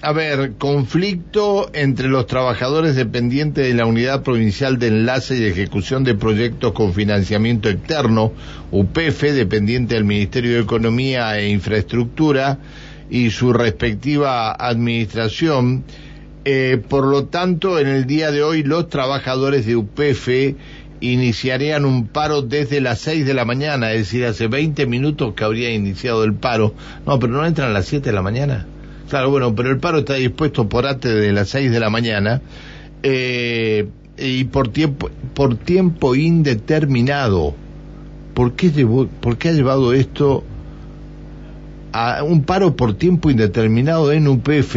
a ver, conflicto entre los trabajadores dependientes de la Unidad Provincial de Enlace y Ejecución de Proyectos con Financiamiento Externo, UPF, dependiente del Ministerio de Economía e Infraestructura, y su respectiva administración. Eh, por lo tanto, en el día de hoy, los trabajadores de UPF iniciarían un paro desde las 6 de la mañana, es decir, hace 20 minutos que habría iniciado el paro. No, pero no entran a las 7 de la mañana. Claro, bueno, pero el paro está dispuesto por antes de las 6 de la mañana eh, y por tiempo, por tiempo indeterminado. ¿Por qué, llevó, ¿Por qué ha llevado esto a un paro por tiempo indeterminado en UPF?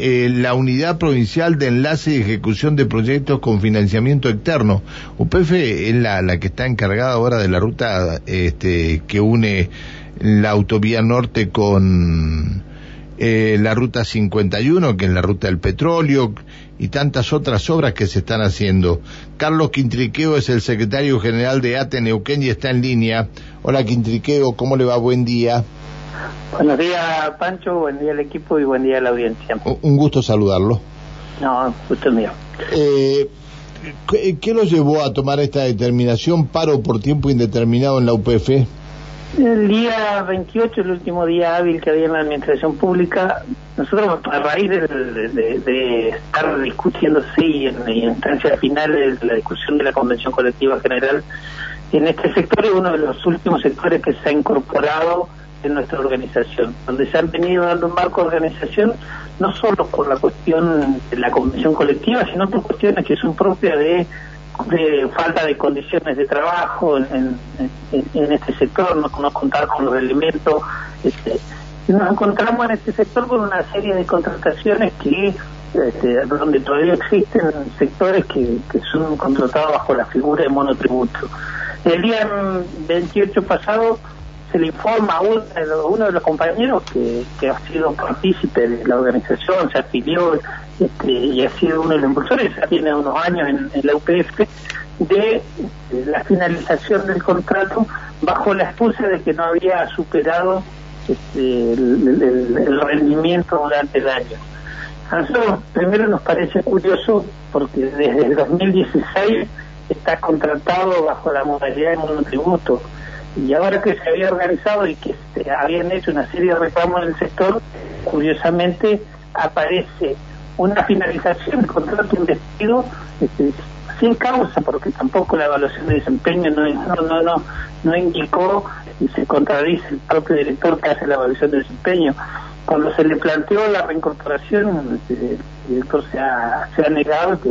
Eh, la Unidad Provincial de Enlace y Ejecución de Proyectos con Financiamiento Externo. UPF es la, la que está encargada ahora de la ruta este, que une la autovía norte con eh, la ruta 51, que es la ruta del petróleo, y tantas otras obras que se están haciendo. Carlos Quintriqueo es el secretario general de ATE Neuquén y está en línea. Hola Quintriqueo, ¿cómo le va? Buen día. Buenos días, Pancho, buen día al equipo y buen día a la audiencia. Un gusto saludarlo. No, gusto mío. Eh, ¿Qué lo llevó a tomar esta determinación, paro por tiempo indeterminado en la UPF? El día 28, el último día hábil que había en la administración pública, nosotros a raíz de, estar discutiendo, sí, en, instancias finales de la discusión de la Convención Colectiva General, en este sector es uno de los últimos sectores que se ha incorporado en nuestra organización, donde se han venido dando un marco de organización no solo por la cuestión de la convención colectiva, sino por cuestiones que son propias de de falta de condiciones de trabajo en, este sector, no, no, contar con los elementos. Este, nos encontramos en este sector con una serie de contrataciones que este, donde todavía existen sectores que, que son contratados bajo la figura de monotributo. El día 28 pasado se le informa a uno, de los compañeros que, que ha sido partícipe de la organización, se afilió este, y ha sido uno de los impulsores, ya tiene unos años en, la UPF, de, la finalización del contrato bajo la excusa de que no había superado este, el, rendimiento durante el año. A primero nos parece curioso porque desde el 2016 está contratado bajo la modalidad de monotributo y ahora que se había organizado y que habían hecho una serie de reclamos en el sector, curiosamente aparece una finalización contrato, un despido este, sin causa, porque tampoco la evaluación de desempeño no, no, no, no, indicó y se contradice el propio director que hace la evaluación de desempeño. Cuando se le planteó la reincorporación, este, el director se ha, se ha negado que,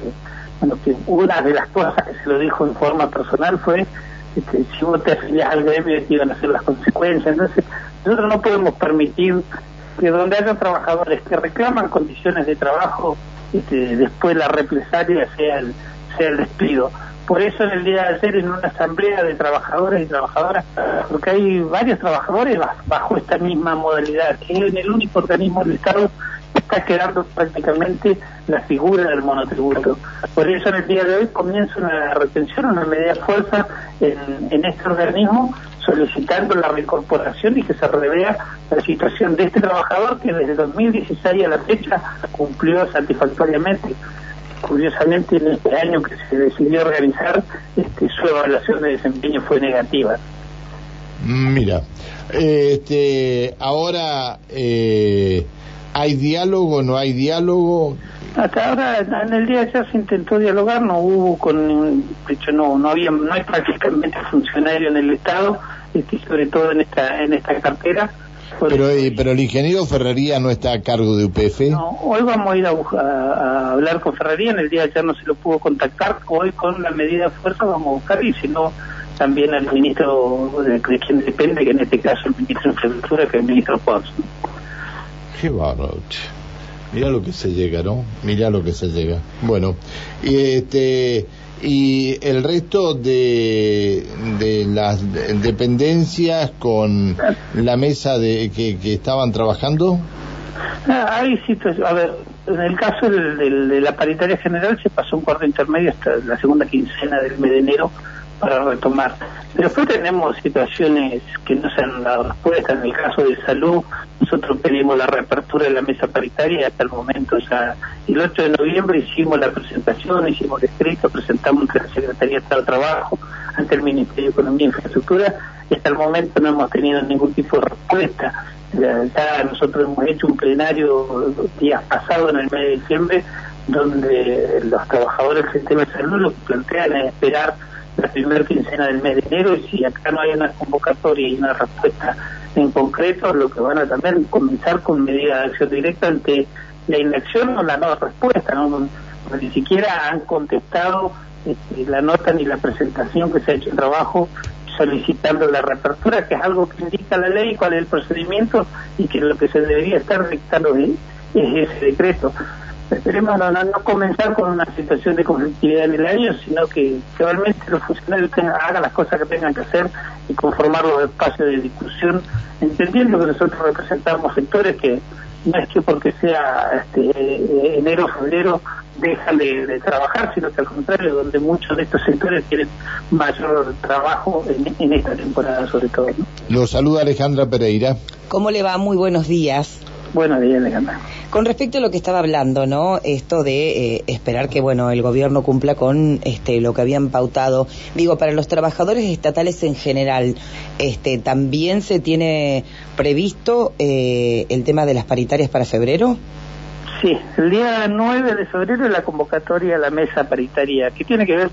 bueno, que una de las cosas que se lo dijo en forma personal fue que si vos te afilias al gremio te iban a ser las consecuencias. Entonces, nosotros no podemos permitir que donde haya trabajadores que reclaman condiciones de trabajo, este, después la represalia sea el, sea el despido. Por eso en el día de ayer en una asamblea de trabajadores y trabajadoras, porque hay varios trabajadores bajo esta misma modalidad, que es el único organismo del Estado está quedando prácticamente la figura del monotributo. Por eso en el día de hoy comienza una retención, una medida de fuerza en, este organismo solicitando la reincorporación y que se revea la situación de este trabajador que desde 2016 a la fecha cumplió satisfactoriamente. Curiosamente, en este año que se decidió organizar, este, su evaluación de desempeño fue negativa. Mira, este, ahora eh, ¿Hay diálogo? ¿No hay diálogo? Hasta ahora, en el día de ayer se intentó dialogar, no hubo con, de hecho no, no había, no hay prácticamente funcionario en el Estado, este, sobre todo en esta, en esta cartera. Pero, eh, pero el ingeniero Ferrería no está a cargo de UPF. No, hoy vamos a ir a, hablar con Ferrería, en el día de ayer no se lo pudo contactar, hoy con la medida de fuerza vamos a buscar y si no, también al ministro de, quien depende, que en este caso el ministro de Infraestructura, que es el ministro Pons. Qué bárbaro. Mira lo que se llega, ¿no? Mira lo que se llega. Bueno, y este y el resto de, de las dependencias con la mesa de que, estaban trabajando. Ah, hay situaciones, a ver, en el caso de, la paritaria general se pasó un cuarto intermedio hasta la segunda quincena del mes de enero para retomar. Después tenemos situaciones que no se han dado respuesta. En el caso de salud, nosotros pedimos la reapertura de la mesa paritaria y hasta el momento ya, el 8 de noviembre hicimos la presentación, hicimos el escrito, presentamos ante la Secretaría de Trabajo, ante el Ministerio de Economía e Infraestructura hasta el momento no hemos tenido ningún tipo de respuesta. Ya, nosotros hemos hecho un plenario días pasados en el mes de diciembre donde los trabajadores del sistema de salud lo que plantean es esperar la primera quincena del mes de enero y si acá no hay una convocatoria y una respuesta en concreto, lo que van a también comenzar con medidas de acción directa ante la inacción o la no respuesta, ¿no? ni siquiera han contestado la nota ni la presentación que se ha hecho en trabajo solicitando la reapertura, que es algo que indica la ley, cuál es el procedimiento y que lo que se debería estar dictando es ese decreto. Esperemos no, no, comenzar con una situación de conflictividad en el año, sino que, realmente los funcionarios hagan las cosas que tengan que hacer y conformar los espacios de discusión, entendiendo que nosotros representamos sectores que no es que porque sea este, enero o febrero dejan de, trabajar, sino que al contrario, donde muchos de estos sectores tienen mayor trabajo en, esta temporada sobre todo. ¿no? Lo saluda Alejandra Pereira. ¿Cómo le va? Muy buenos días. Buenos días, Alejandra. Con respecto a lo que estaba hablando, ¿no? Esto de eh, esperar que, bueno, el gobierno cumpla con este lo que habían pautado. Digo, para los trabajadores estatales en general, este, ¿también se tiene previsto eh, el tema de las paritarias para febrero? Sí, el día 9 de febrero la convocatoria a la mesa paritaria, que tiene que ver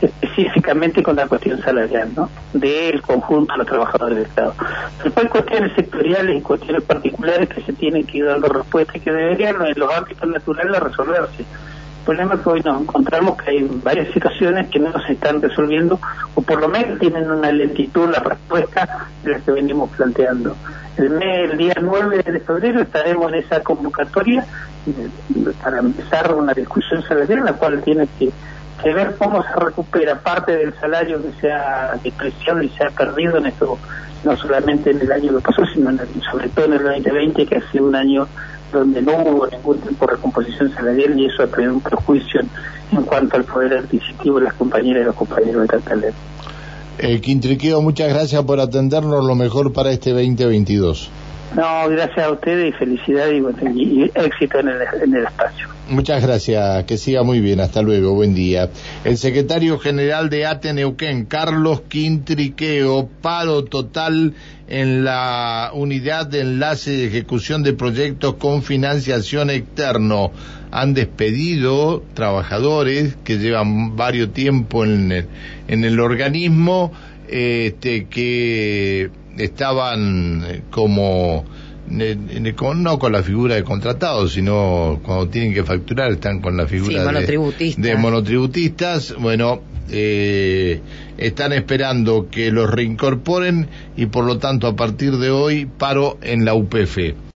específicamente con la cuestión salarial, ¿no? Del conjunto de los trabajadores del Estado. Después cuestiones sectoriales y cuestiones particulares que se tienen que ir dando respuesta y que deberían en los ámbitos naturales resolverse. El problema es que hoy nos encontramos que hay varias situaciones que no se están resolviendo o por lo menos tienen una lentitud la respuesta de las que venimos planteando. El, mes, el día 9 de febrero estaremos en esa convocatoria eh, para empezar una discusión salarial, la cual tiene que que ver cómo se recupera parte del salario que se ha despreciado y se ha perdido en esto, no solamente en el año que pasó, sino sobre todo en el 2020, que ha sido un año donde no hubo ningún tipo de recomposición salarial y eso ha tenido un perjuicio en cuanto al poder adquisitivo de las compañeras y los compañeros de Cataluña. Eh, Quintriqueo, muchas gracias por atendernos, lo mejor para este 2022. No, gracias a ustedes y felicidad y, éxito en el, espacio. Muchas gracias, que siga muy bien, hasta luego, buen día. El secretario general de Ateneuquén, Carlos Quintriqueo, paro total en la unidad de enlace de ejecución de proyectos con financiación externo. Han despedido trabajadores que llevan varios tiempo en el, en el organismo, este, que estaban eh, como no con la figura de contratados, sino cuando tienen que facturar están con la figura de, monotributistas. Bueno, eh, están esperando que los reincorporen y por lo tanto a partir de hoy paro en la UPF.